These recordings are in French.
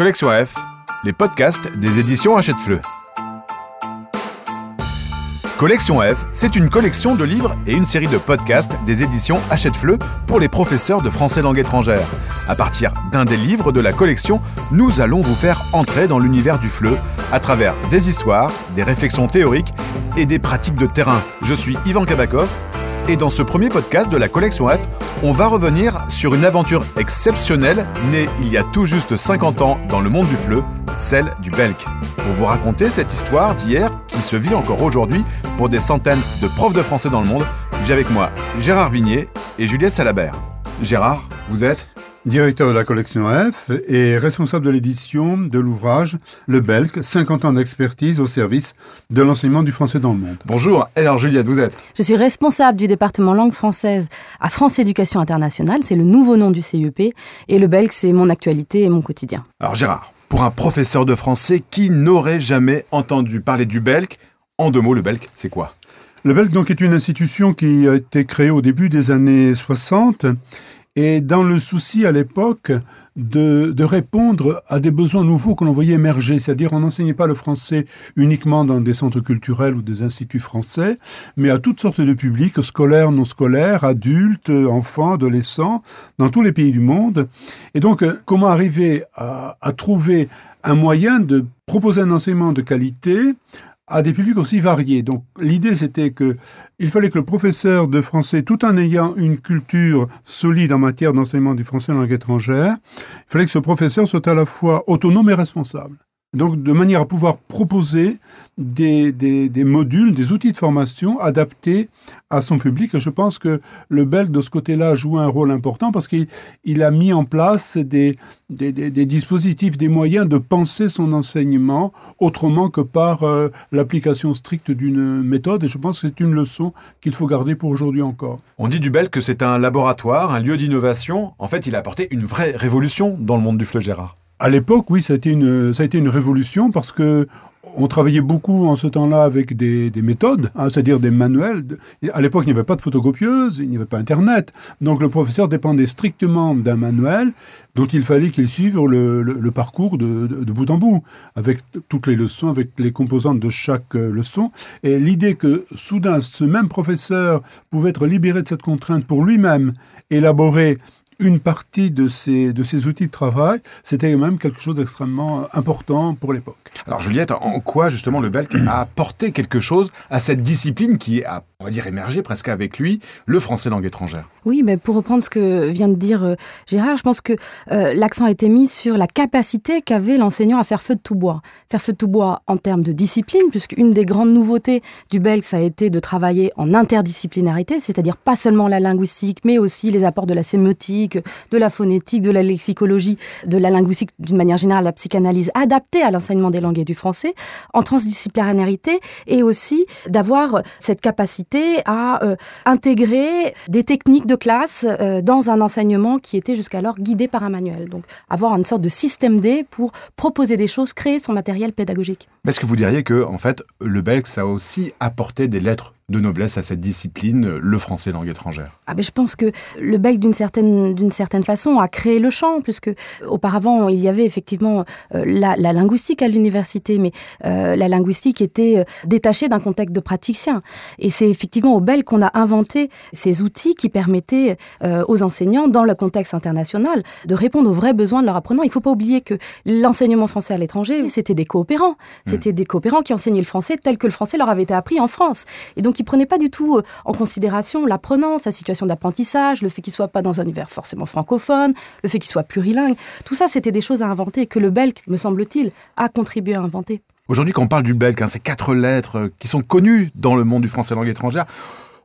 Collection F, les podcasts des éditions Hachette-Fleu. Collection F, c'est une collection de livres et une série de podcasts des éditions Hachette-Fleu pour les professeurs de français langue étrangère. À partir d'un des livres de la collection, nous allons vous faire entrer dans l'univers du FLE à travers des histoires, des réflexions théoriques et des pratiques de terrain. Je suis Ivan Kabakov et dans ce premier podcast de la collection F, on va revenir sur une aventure exceptionnelle née il y a tout juste 50 ans dans le monde du FLE, celle du Belk. Pour vous raconter cette histoire d'hier qui se vit encore aujourd'hui pour des centaines de profs de français dans le monde, j'ai avec moi Gérard Vignier et Juliette Salabert. Gérard, vous êtes Directeur de la collection F et responsable de l'édition de l'ouvrage Le Belk, 50 ans d'expertise au service de l'enseignement du français dans le monde. Bonjour, alors Juliette, vous êtes Je suis responsable du département langue française à France Éducation Internationale, c'est le nouveau nom du CEP, et le Belk, c'est mon actualité et mon quotidien. Alors Gérard, pour un professeur de français qui n'aurait jamais entendu parler du Belk, en deux mots, le Belk, c'est quoi? Le Belk donc est une institution qui a été créée au début des années 60 et dans le souci à l'époque de, répondre à des besoins nouveaux que l'on voyait émerger, c'est-à-dire on n'enseignait pas le français uniquement dans des centres culturels ou des instituts français, mais à toutes sortes de publics, scolaires, non scolaires, adultes, enfants, adolescents, dans tous les pays du monde. Et donc, euh, comment arriver à trouver un moyen de proposer un enseignement de qualité à des publics aussi variés. Donc l'idée c'était que il fallait que le professeur de français, tout en ayant une culture solide en matière d'enseignement du français en langue étrangère, il fallait que ce professeur soit à la fois autonome et responsable. Donc, de manière à pouvoir proposer des, des, modules, des outils de formation adaptés à son public. Et je pense que le BELC, de ce côté-là, joue un rôle important parce qu'il a mis en place des, des, dispositifs, des moyens de penser son enseignement autrement que par euh, l'application stricte d'une méthode. Et je pense que c'est une leçon qu'il faut garder pour aujourd'hui encore. On dit du BELC que c'est un laboratoire, un lieu d'innovation. En fait, il a apporté une vraie révolution dans le monde du fleu Gérard. À l'époque, oui, ça a, été une, ça a été une révolution parce que on travaillait beaucoup en ce temps-là avec des, des méthodes, hein, c'est-à-dire des manuels. À l'époque, il n'y avait pas de photocopieuse, il n'y avait pas Internet. Donc le professeur dépendait strictement d'un manuel dont il fallait qu'il suive le, le, le parcours de, de, bout en bout, avec toutes les leçons, avec les composantes de chaque euh, leçon. Et l'idée que soudain, ce même professeur pouvait être libéré de cette contrainte pour lui-même élaborer une partie de ces, de ces outils de travail, c'était même quelque chose d'extrêmement important pour l'époque. Alors Juliette, en quoi justement le Belk a apporté quelque chose à cette discipline qui a, on va dire, émergé presque avec lui, le français langue étrangère? Oui, mais pour reprendre ce que vient de dire euh, Gérard, je pense que euh, l'accent a été mis sur la capacité qu'avait l'enseignant à faire feu de tout bois. Faire feu de tout bois en termes de discipline, puisqu'une des grandes nouveautés du Belk, ça a été de travailler en interdisciplinarité, c'est-à-dire pas seulement la linguistique, mais aussi les apports de la sémiotique, de la phonétique, de la lexicologie, de la linguistique d'une manière générale, la psychanalyse adaptée à l'enseignement des langues et du français, en transdisciplinarité, et aussi d'avoir cette capacité à euh, intégrer des techniques de classe euh, dans un enseignement qui était jusqu'alors guidé par un manuel. Donc avoir une sorte de système D pour proposer des choses, créer son matériel pédagogique. Est-ce que vous diriez que, en fait, le Belk, ça a aussi apporté des lettres de noblesse à cette discipline, le français langue étrangère ah ben Je pense que le Belk, d'une certaine, d'une certaine façon, a créé le champ, puisque auparavant, il y avait effectivement euh, la, la, linguistique à l'université, mais euh, la linguistique était euh, détachée d'un contexte de praticien. Et c'est effectivement au Belk qu'on a inventé ces outils qui permettaient euh, aux enseignants, dans le contexte international, de répondre aux vrais besoins de leurs apprenants. Il ne faut pas oublier que l'enseignement français à l'étranger, c'était des coopérants. C'était mmh. des coopérants qui enseignaient le français tel que le français leur avait été appris en France. Et donc, qui prenait pas du tout euh, en considération l'apprenant, sa situation d'apprentissage, le fait qu'il soit pas dans un univers forcément francophone, le fait qu'il soit plurilingue. Tout ça, c'était des choses à inventer que le Belk, me semble-t-il, a contribué à inventer. Aujourd'hui, quand on parle du Belk, hein, ces quatre lettres euh, qui sont connues dans le monde du français langue étrangère,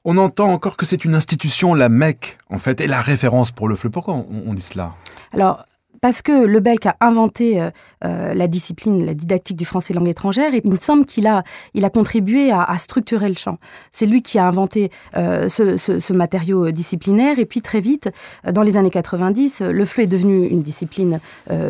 on entend encore que c'est une institution, la Mecque, en fait, et la référence pour le FLE. Pourquoi on, on dit cela? Alors, parce que le Belk a inventé euh, euh, la discipline, la didactique du français langue étrangère, et il me semble qu'il a, il a contribué à, structurer le champ. C'est lui qui a inventé euh, ce, matériau disciplinaire, et puis très vite, dans les années 90, le FLE est devenu une discipline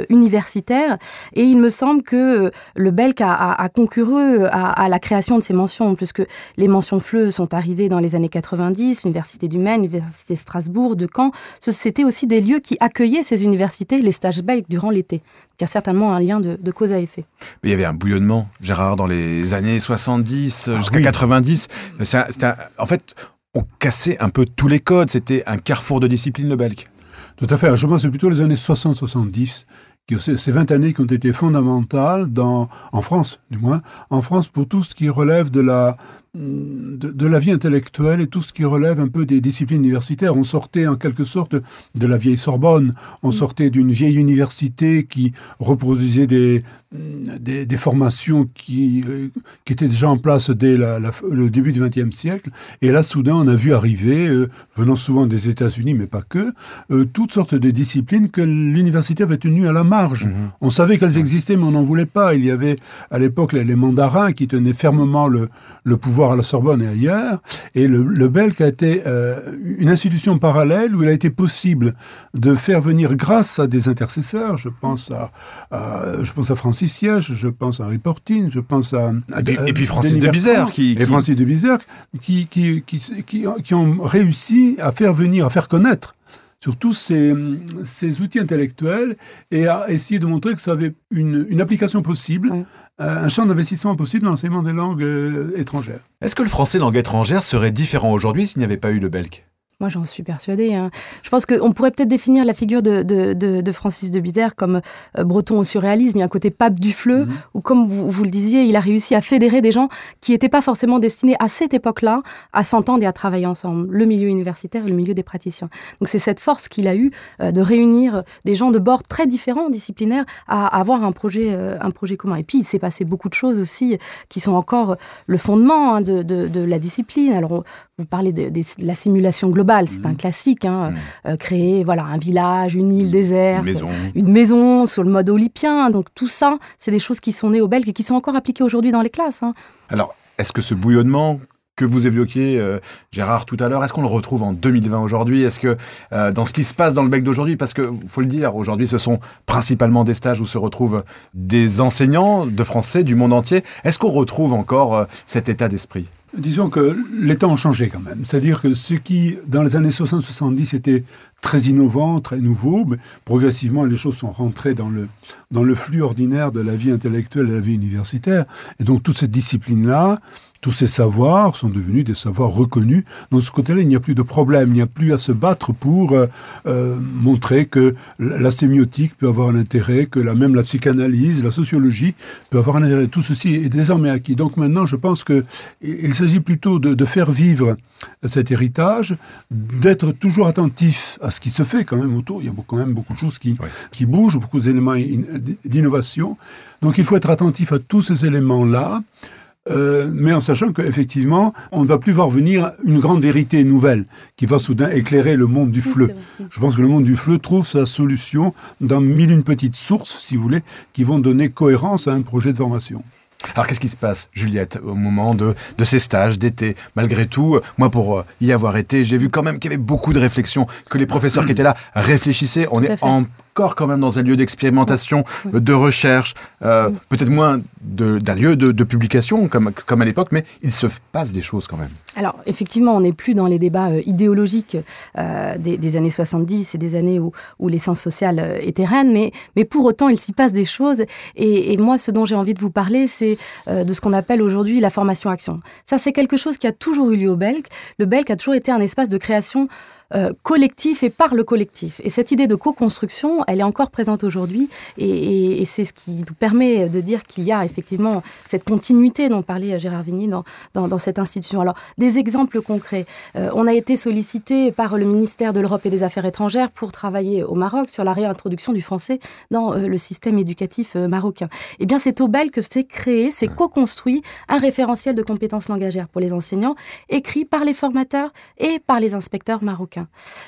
universitaire, et il me semble que le Belk a, a, a concouru à, la création de ces mentions, puisque les mentions FLE sont arrivées dans les années 90, l'Université du Maine, l'Université Strasbourg, de Caen, c'était aussi des lieux qui accueillaient ces universités, les stages belges durant l'été. Il y a certainement un lien de, cause à effet. Mais il y avait un bouillonnement, Gérard, dans les années 70 ah jusqu'à 90. en fait, on cassait un peu tous les codes. C'était un carrefour de discipline, le Belk. Tout à fait. Je pense que c'est plutôt les années 60-70 ces 20 années qui ont été fondamentales dans, en France, du moins, en France pour tout ce qui relève de la, de, la vie intellectuelle et tout ce qui relève un peu des disciplines universitaires. On sortait en quelque sorte de la vieille Sorbonne, on mm. sortait d'une vieille université qui reproduisait des, des, formations qui, euh, qui étaient déjà en place dès le début du XXe siècle. Et là, soudain, on a vu arriver, euh, venant souvent des États-Unis, mais pas que, euh, toutes sortes de disciplines que l'université avait tenues à la marge. Mm-hmm. On savait qu'elles existaient, mais on n'en voulait pas. Il y avait à l'époque les, mandarins qui tenaient fermement le, le pouvoir à la Sorbonne et ailleurs. Et le, le Belk a été euh, une institution parallèle où il a été possible de faire venir, grâce à des intercesseurs, je pense à, je pense à Francis Siège, je pense à Portine, je pense à... et, puis, Francis de Bizère. Qui, Et Francis de Bizère, qui, qui, qui, qui, ont réussi à faire venir, à faire connaître sur tous ces, ces, outils intellectuels et à essayer de montrer que ça avait une, une application possible euh, un champ d'investissement possible dans l'enseignement des langues euh, étrangères. Est-ce que le français langue étrangère serait différent aujourd'hui s'il n'y avait pas eu le belk moi, j'en suis persuadée. Hein. Je pense qu'on pourrait peut-être définir la figure de, de, de, Francis de Bizère comme euh, breton au surréalisme. Il y a un côté pape du fleu, mhm. où, comme vous, vous, le disiez, il a réussi à fédérer des gens qui n'étaient pas forcément destinés à cette époque-là à s'entendre et à travailler ensemble, le milieu universitaire et le milieu des praticiens. Donc, c'est cette force qu'il a eue euh, de réunir des gens de bords très différents, disciplinaires, à, avoir un projet, euh, un projet commun. Et puis, il s'est passé beaucoup de choses aussi qui sont encore le fondement hein, de, de, la discipline. Alors, vous parlez de, la simulation globale, c'est un mmh. classique. Hein, mmh. euh, créer voilà, un village, une île déserte, une maison. une maison sur le mode olympien. Donc tout ça, c'est des choses qui sont nées au Belge et qui sont encore appliquées aujourd'hui dans les classes. Hein. Alors, est-ce que ce bouillonnement que vous évoquiez, euh, Gérard, tout à l'heure, est-ce qu'on le retrouve en 2020 aujourd'hui? Est-ce que euh, dans ce qui se passe dans le bec d'aujourd'hui, parce que faut le dire, aujourd'hui, ce sont principalement des stages où se retrouvent des enseignants de français du monde entier. Est-ce qu'on retrouve encore cet état d'esprit? Disons que les temps ont changé quand même. C'est-à-dire que ce qui, dans les années 60-70, était très innovant, très nouveau, progressivement, les choses sont rentrées dans le, dans le flux ordinaire de la vie intellectuelle et de la vie universitaire. Et donc, toute cette discipline-là, tous ces savoirs sont devenus des savoirs reconnus. Donc, de ce côté-là, il n'y a plus de problème, il n'y a plus à se battre pour euh, euh, montrer que la sémiotique peut avoir un intérêt, que la, même la psychanalyse, la sociologie peut avoir un intérêt. Tout ceci est désormais acquis. Donc maintenant, je pense que il s'agit plutôt de, faire vivre cet héritage, d'être toujours attentif à ce qui se fait quand même autour. Il y a quand même beaucoup de choses qui, qui bougent, beaucoup d'éléments d'innovation. Donc il faut être attentif à tous ces éléments-là. Euh, mais en sachant qu'effectivement, on ne va plus voir venir une grande vérité nouvelle qui va soudain éclairer le monde du fleu. Je pense que le monde du fleu trouve sa solution dans mille une petites sources, si vous voulez, qui vont donner cohérence à un projet de formation. Alors qu'est-ce qui se passe, Juliette, au moment de, de ces stages d'été? Malgré tout, moi pour euh, y avoir été, j'ai vu quand même qu'il y avait beaucoup de réflexions, que les professeurs qui étaient là réfléchissaient. On est en encore quand même dans un lieu d'expérimentation, de recherche, euh, peut-être moins d'un lieu de, publication comme, comme à l'époque, mais il se passe des choses quand même. Alors effectivement, on n'est plus dans les débats euh, idéologiques euh, des, années 70 et des années où, où les sciences sociales étaient reines, mais, mais pour autant, il s'y passe des choses. Et, moi, ce dont j'ai envie de vous parler, c'est de ce qu'on appelle aujourd'hui la formation-action. Ça, c'est quelque chose qui a toujours eu lieu au Belk. Le Belk a toujours été un espace de création euh, collectif et par le collectif. Et cette idée de co-construction, elle est encore présente aujourd'hui et, c'est ce qui nous permet de dire qu'il y a effectivement cette continuité dont parlait Gérard Vigny dans, dans, cette institution. Alors, des exemples concrets. Euh, on a été sollicité par le ministère de l'Europe et des Affaires étrangères pour travailler au Maroc sur la réintroduction du français dans euh, le système éducatif marocain. Eh bien, c'est au BEL que s'est créé, s'est co-construit un référentiel de compétences langagères pour les enseignants, écrit par les formateurs et par les inspecteurs marocains.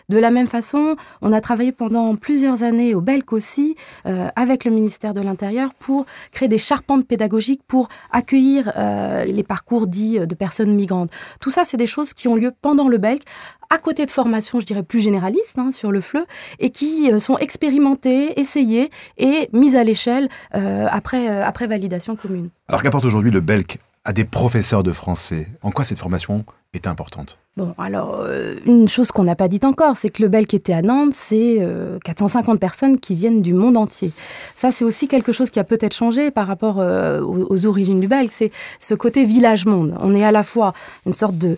De la même façon, on a travaillé pendant plusieurs années au Belk aussi, euh, avec le ministère de l'Intérieur, pour créer des charpentes pédagogiques pour accueillir euh, les parcours dits de personnes migrantes. Tout ça, c'est des choses qui ont lieu pendant le Belk, à côté de formations, je dirais, plus généralistes hein, sur le FLE, et qui euh, sont expérimentées, essayées et mises à l'échelle après, après validation commune. Alors qu'apporte aujourd'hui le Belk à des professeurs de français En quoi cette formation est importante Bon, alors, euh, une chose qu'on n'a pas dite encore, c'est que le Bel qui était à Nantes, c'est 450 euh, personnes qui viennent du monde entier. Ça, c'est aussi quelque chose qui a peut-être changé par rapport euh, aux, origines du Bel, c'est ce côté village-monde. On est à la fois une sorte de,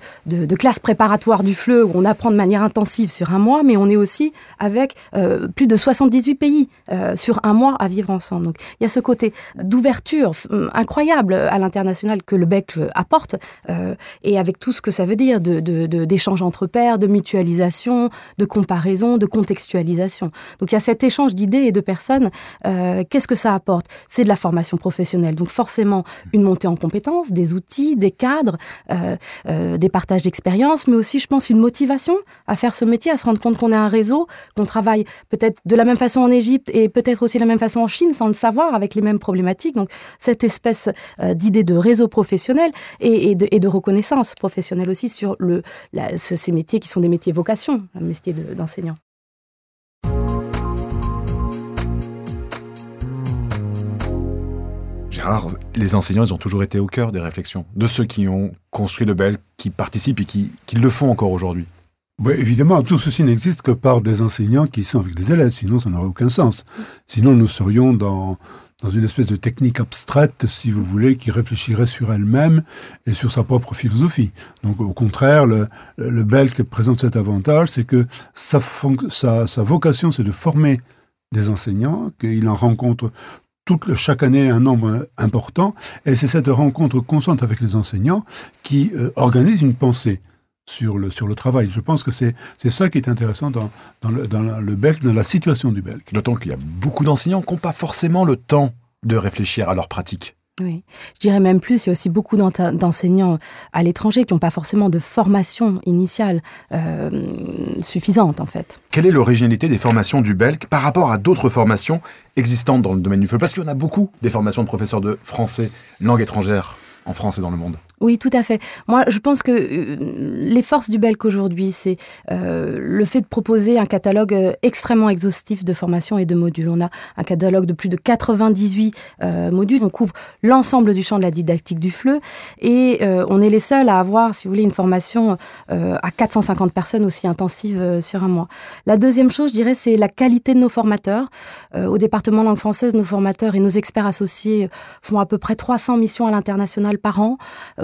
classe préparatoire du FLE où on apprend de manière intensive sur un mois, mais on est aussi avec plus de 78 pays sur un mois à vivre ensemble. Donc, il y a ce côté d'ouverture incroyable à l'international que le BEC apporte, et avec tout ce que ça veut dire de d'échange entre pairs, de mutualisation, de comparaison, de contextualisation. Donc il y a cet échange d'idées et de personnes. Euh, qu'est-ce que ça apporte? C'est de la formation professionnelle. Donc forcément une montée en compétences, des outils, des cadres, euh, euh, des partages d'expériences, mais aussi je pense une motivation à faire ce métier, à se rendre compte qu'on est un réseau, qu'on travaille peut-être de la même façon en Égypte et peut-être aussi de la même façon en Chine sans le savoir, avec les mêmes problématiques. Donc cette espèce d'idée de réseau professionnel et, de, et de reconnaissance professionnelle aussi sur le, ces métiers qui sont des métiers vocation, un métier d'enseignant. Gérard, les enseignants, ils ont toujours été au cœur des réflexions de ceux qui ont construit le BEL, qui participent et qui, qui le font encore aujourd'hui. Oui, évidemment, tout ceci n'existe que par des enseignants qui sont avec des élèves, sinon ça n'aurait aucun sens. Sinon, nous serions dans, dans une espèce de technique abstraite, si vous voulez, qui réfléchirait sur elle-même et sur sa propre philosophie. Donc au contraire, le, le Belk présente cet avantage, c'est que sa, vocation, c'est de former des enseignants, qu'il en rencontre chaque année un nombre important, et c'est cette rencontre constante avec les enseignants qui euh, organise une pensée sur le, sur le travail. Je pense que c'est ça qui est intéressant dans, dans, le, dans le Belk, dans la situation du Belk. D'autant qu'il y a beaucoup d'enseignants qui n'ont pas forcément le temps de réfléchir à leur pratique. Oui, je dirais même plus, il y a aussi beaucoup d'enseignants à l'étranger qui n'ont pas forcément de formation initiale euh, suffisante en fait. Quelle est l'originalité des formations du Belk par rapport à d'autres formations existantes dans le domaine du feu? Parce qu'il y en a beaucoup des formations de professeurs de français, langue étrangère en France et dans le monde. Oui, tout à fait. Moi, je pense que euh, les forces du BELC aujourd'hui, c'est euh, le fait de proposer un catalogue euh, extrêmement exhaustif de formations et de modules. On a un catalogue de plus de 98 modules. On couvre l'ensemble du champ de la didactique du FLE et on est les seuls à avoir, si vous voulez, une formation à 450 personnes aussi intensive sur un mois. La deuxième chose, je dirais, c'est la qualité de nos formateurs. au département langue française, nos formateurs et nos experts associés font à peu près 300 missions à l'international par an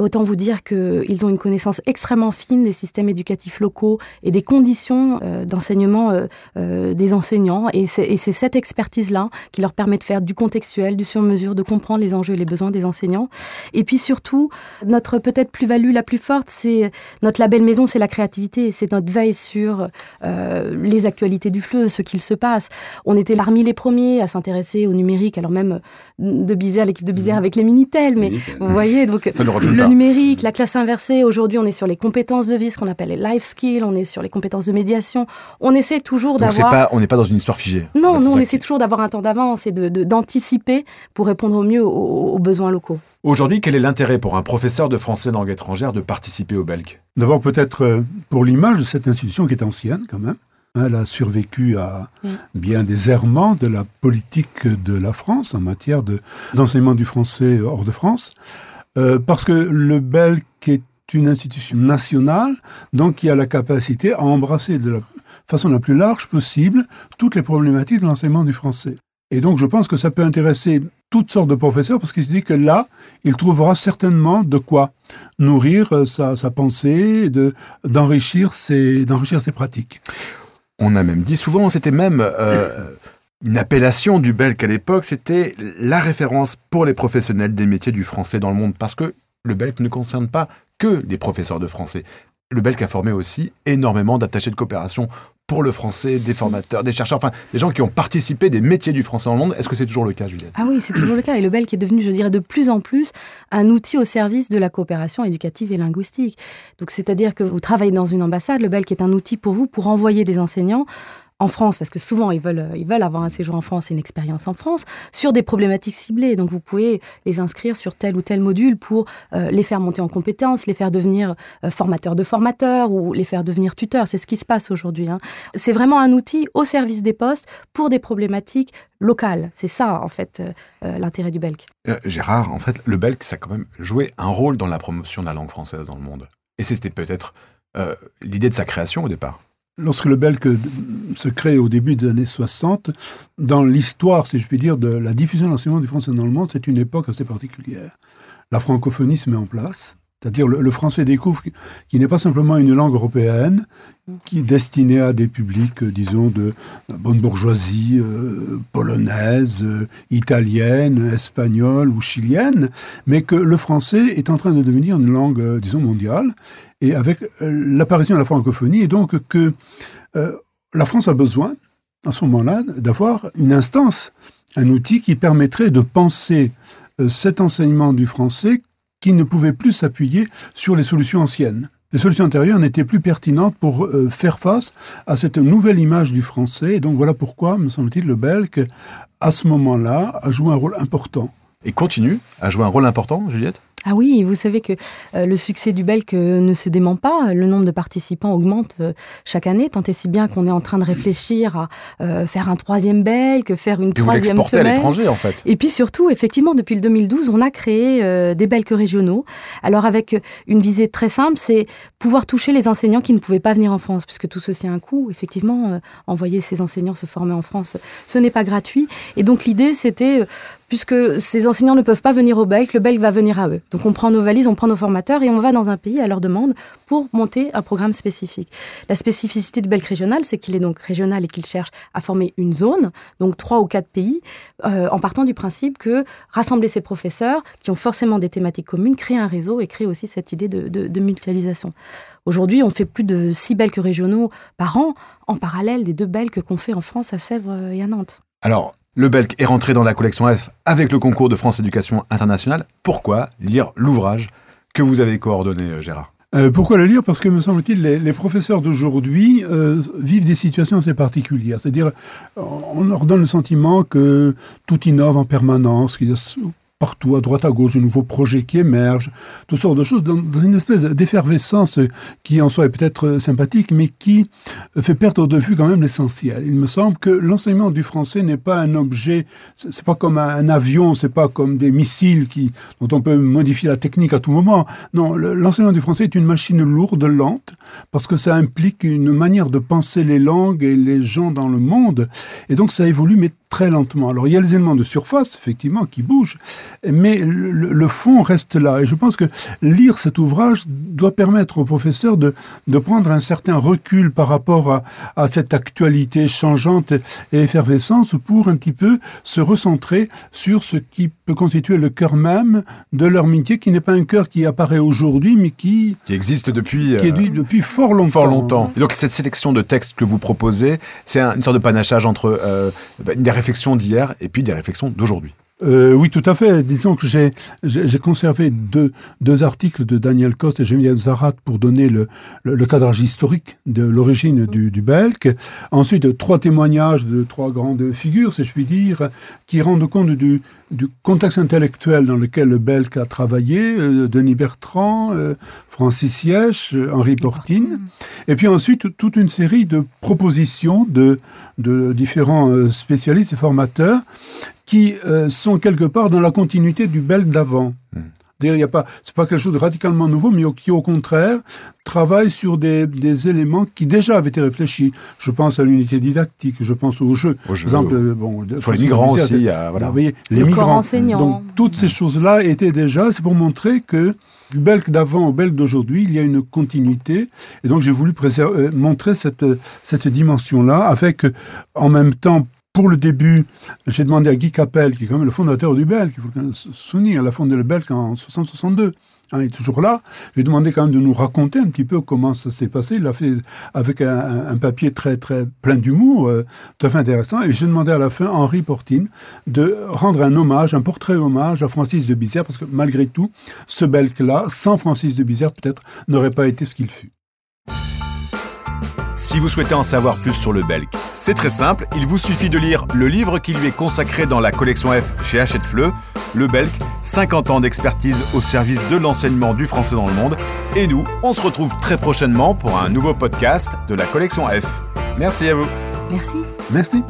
Autant vous dire qu'ils ont une connaissance extrêmement fine des systèmes éducatifs locaux et des conditions euh, d'enseignement euh, euh, des enseignants. Et c'est cette expertise-là qui leur permet de faire du contextuel, du sur-mesure, de comprendre les enjeux et les besoins des enseignants. Et puis surtout, notre peut-être plus-value la plus forte, c'est notre label maison, c'est la créativité, c'est notre veille sur les actualités du fleu, ce qu'il se passe. On était parmi les premiers à s'intéresser au numérique, alors même de Bizère, l'équipe de Bizère mmh. avec les Minitel, mais vous voyez, donc le, numérique, la classe inversée. Aujourd'hui, on est sur les compétences de vie, ce qu'on appelle les life skills. On est sur les compétences de médiation. On essaie toujours d'avoir. On n'est pas dans une histoire figée. Non, nous, on essaie toujours d'avoir un temps d'avance et d'anticiper de, pour répondre au mieux aux, besoins locaux. Aujourd'hui, quel est l'intérêt pour un professeur de français langue étrangère de participer au BELC D'abord, peut-être euh, pour l'image de cette institution qui est ancienne, quand même. Elle a survécu à bien des errements de la politique de la France en matière d'enseignement du français hors de France. Euh, parce que le BELC est une institution nationale, donc qui a la capacité à embrasser de la façon la plus large possible toutes les problématiques de l'enseignement du français. Et donc je pense que ça peut intéresser toutes sortes de professeurs parce qu'il se dit que là, il trouvera certainement de quoi nourrir euh, sa, sa pensée, d'enrichir ses, ses pratiques. On a même dit souvent, c'était même euh, une appellation du Belk à l'époque, c'était la référence pour les professionnels des métiers du français dans le monde, parce que le Belk ne concerne pas que les professeurs de français. Le Belk a formé aussi énormément d'attachés de coopération pour le français, des formateurs, des chercheurs, enfin des gens qui ont participé des métiers du français dans le monde. Est-ce que c'est toujours le cas, Juliette? Ah oui, c'est toujours le cas. Et le Belk est devenu, je dirais, de plus en plus un outil au service de la coopération éducative et linguistique. Donc, c'est-à-dire que vous travaillez dans une ambassade, le Belk est un outil pour vous pour envoyer des enseignants en France, parce que souvent ils veulent, ils veulent avoir un séjour en France et une expérience en France, sur des problématiques ciblées. Donc vous pouvez les inscrire sur tel ou tel module pour euh, les faire monter en compétences, les faire devenir euh, formateurs de formateurs ou les faire devenir tuteurs. C'est ce qui se passe aujourd'hui. Hein. C'est vraiment un outil au service des postes pour des problématiques locales. C'est ça, en fait, euh, l'intérêt du Belk. Gérard, en fait, le Belk, ça a quand même joué un rôle dans la promotion de la langue française dans le monde. Et c'était peut-être euh, l'idée de sa création au départ. Lorsque le Belk se crée au début des années 60, dans l'histoire, si je puis dire, de la diffusion de l'enseignement du français dans le monde, c'est une époque assez particulière. La francophonie se met en place. C'est-à-dire le, français découvre qu'il n'est pas simplement une langue européenne qui est destinée à des publics, euh, disons, de, bonne bourgeoisie euh, polonaise, euh, italienne, espagnole ou chilienne, mais que le français est en train de devenir une langue, disons, mondiale, et avec l'apparition de la francophonie, et donc que la France a besoin, à ce moment-là, d'avoir une instance, un outil qui permettrait de penser cet enseignement du français qui ne pouvait plus s'appuyer sur les solutions anciennes. Les solutions antérieures n'étaient plus pertinentes pour euh, faire face à cette nouvelle image du français. Et donc voilà pourquoi, me semble-t-il, le Belque, à ce moment-là, a joué un rôle important. Et continue à jouer un rôle important, Juliette? Ah oui, vous savez que euh, le succès du Belk euh, ne se dément pas. Le nombre de participants augmente euh, chaque année, tant et si bien qu'on est en train de réfléchir à faire un troisième Belk, faire une troisième semaine. à l'étranger, en fait. Et puis surtout, effectivement, depuis le 2012, on a créé des Belks régionaux. Alors avec une visée très simple, c'est pouvoir toucher les enseignants qui ne pouvaient pas venir en France, puisque tout ceci a un coût. Effectivement, envoyer ces enseignants se former en France, ce n'est pas gratuit. Et donc l'idée, c'était puisque ces enseignants ne peuvent pas venir au Belk, le Belk va venir à eux. Donc on prend nos valises, on prend nos formateurs et on va dans un pays à leur demande pour monter un programme spécifique. La spécificité du Belk régional, c'est qu'il est donc régional et qu'il cherche à former une zone, donc trois ou quatre pays, euh, en partant du principe que rassembler ces professeurs qui ont forcément des thématiques communes, créer un réseau et créer aussi cette idée de, de mutualisation. Aujourd'hui, on fait plus de six Belks régionaux par an, en parallèle des deux Belks qu'on fait en France à Sèvres et à Nantes. Alors, le Belk est rentré dans la collection F avec le concours de France Éducation Internationale. Pourquoi lire l'ouvrage que vous avez coordonné, euh, Gérard? Euh, pourquoi le lire? Parce que, me semble-t-il, les, professeurs d'aujourd'hui euh, vivent des situations assez particulières. C'est-à-dire, on leur donne le sentiment que tout innove en permanence, partout, à droite, à gauche, de nouveaux projets qui émergent, toutes sortes de choses, dans, une espèce d'effervescence qui en soi est peut-être sympathique, mais qui fait perdre de vue quand même l'essentiel. Il me semble que l'enseignement du français n'est pas un objet, c'est pas comme un, avion, c'est pas comme des missiles qui, dont on peut modifier la technique à tout moment. Non, l'enseignement du français est une machine lourde, lente, parce que ça implique une manière de penser les langues et les gens dans le monde, et donc ça évolue, mais très lentement. Alors il y a les éléments de surface, effectivement, qui bougent, mais le, fond reste là. Et je pense que lire cet ouvrage doit permettre aux professeurs de, de prendre un certain recul par rapport à, à, cette actualité changeante et effervescence pour un petit peu se recentrer sur ce qui peut constituer le cœur même de leur métier, qui n'est pas un cœur qui apparaît aujourd'hui, mais qui... Qui existe depuis... Qui euh, depuis fort longtemps. Fort longtemps. Et donc cette sélection de textes que vous proposez, c'est une sorte de panachage entre euh, réflexions d'hier et puis des réflexions d'aujourd'hui. Euh, oui, tout à fait. Disons que j'ai, j'ai conservé deux, deux articles de Daniel Coste et Geneviève Zarat pour donner le, le, cadrage historique de l'origine du, du Belk. Ensuite, trois témoignages de trois grandes figures, si je puis dire, qui rendent compte du, du contexte intellectuel dans lequel le Belk a travaillé. Euh, Denis Bertrand, euh, Francis Siech, Henri Portine. Et puis ensuite, toute une série de propositions de, de différents spécialistes et formateurs qui euh, sont quelque part dans la continuité du Belge d'avant. Hmm. Il y a pas, c'est pas quelque chose de radicalement nouveau, mais qui au contraire travaille sur des, des, éléments qui déjà avaient été réfléchis. Je pense à l'unité didactique, je pense aux jeux. Par exemple, bon, les migrants aussi, voilà. Vous voyez, les migrants. Donc toutes ces choses-là étaient déjà, c'est pour montrer que du Belge d'avant au Belge d'aujourd'hui, il y a une continuité. Et donc j'ai voulu euh, montrer cette, cette dimension-là avec en même temps pour le début, j'ai demandé à Guy Capel, qui est quand même le fondateur du Belk, il faut se souvenir, il a fondé le Belk en 1962. Hein, il est toujours là. J'ai demandé quand même de nous raconter un petit peu comment ça s'est passé. Il l'a fait avec un, papier très très plein d'humour, euh, tout à fait intéressant. Et j'ai demandé à la fin Henri Portine de rendre un hommage, un portrait hommage à Francis de Bizère, parce que malgré tout, ce Belk-là, sans Francis de Bizère, peut-être n'aurait pas été ce qu'il fut. Si vous souhaitez en savoir plus sur le Belk, c'est très simple, il vous suffit de lire le livre qui lui est consacré dans la collection F chez Hachette Fleu, Le Belk, 50 ans d'expertise au service de l'enseignement du français dans le monde. Et nous, on se retrouve très prochainement pour un nouveau podcast de la collection F. Merci à vous. Merci. Merci.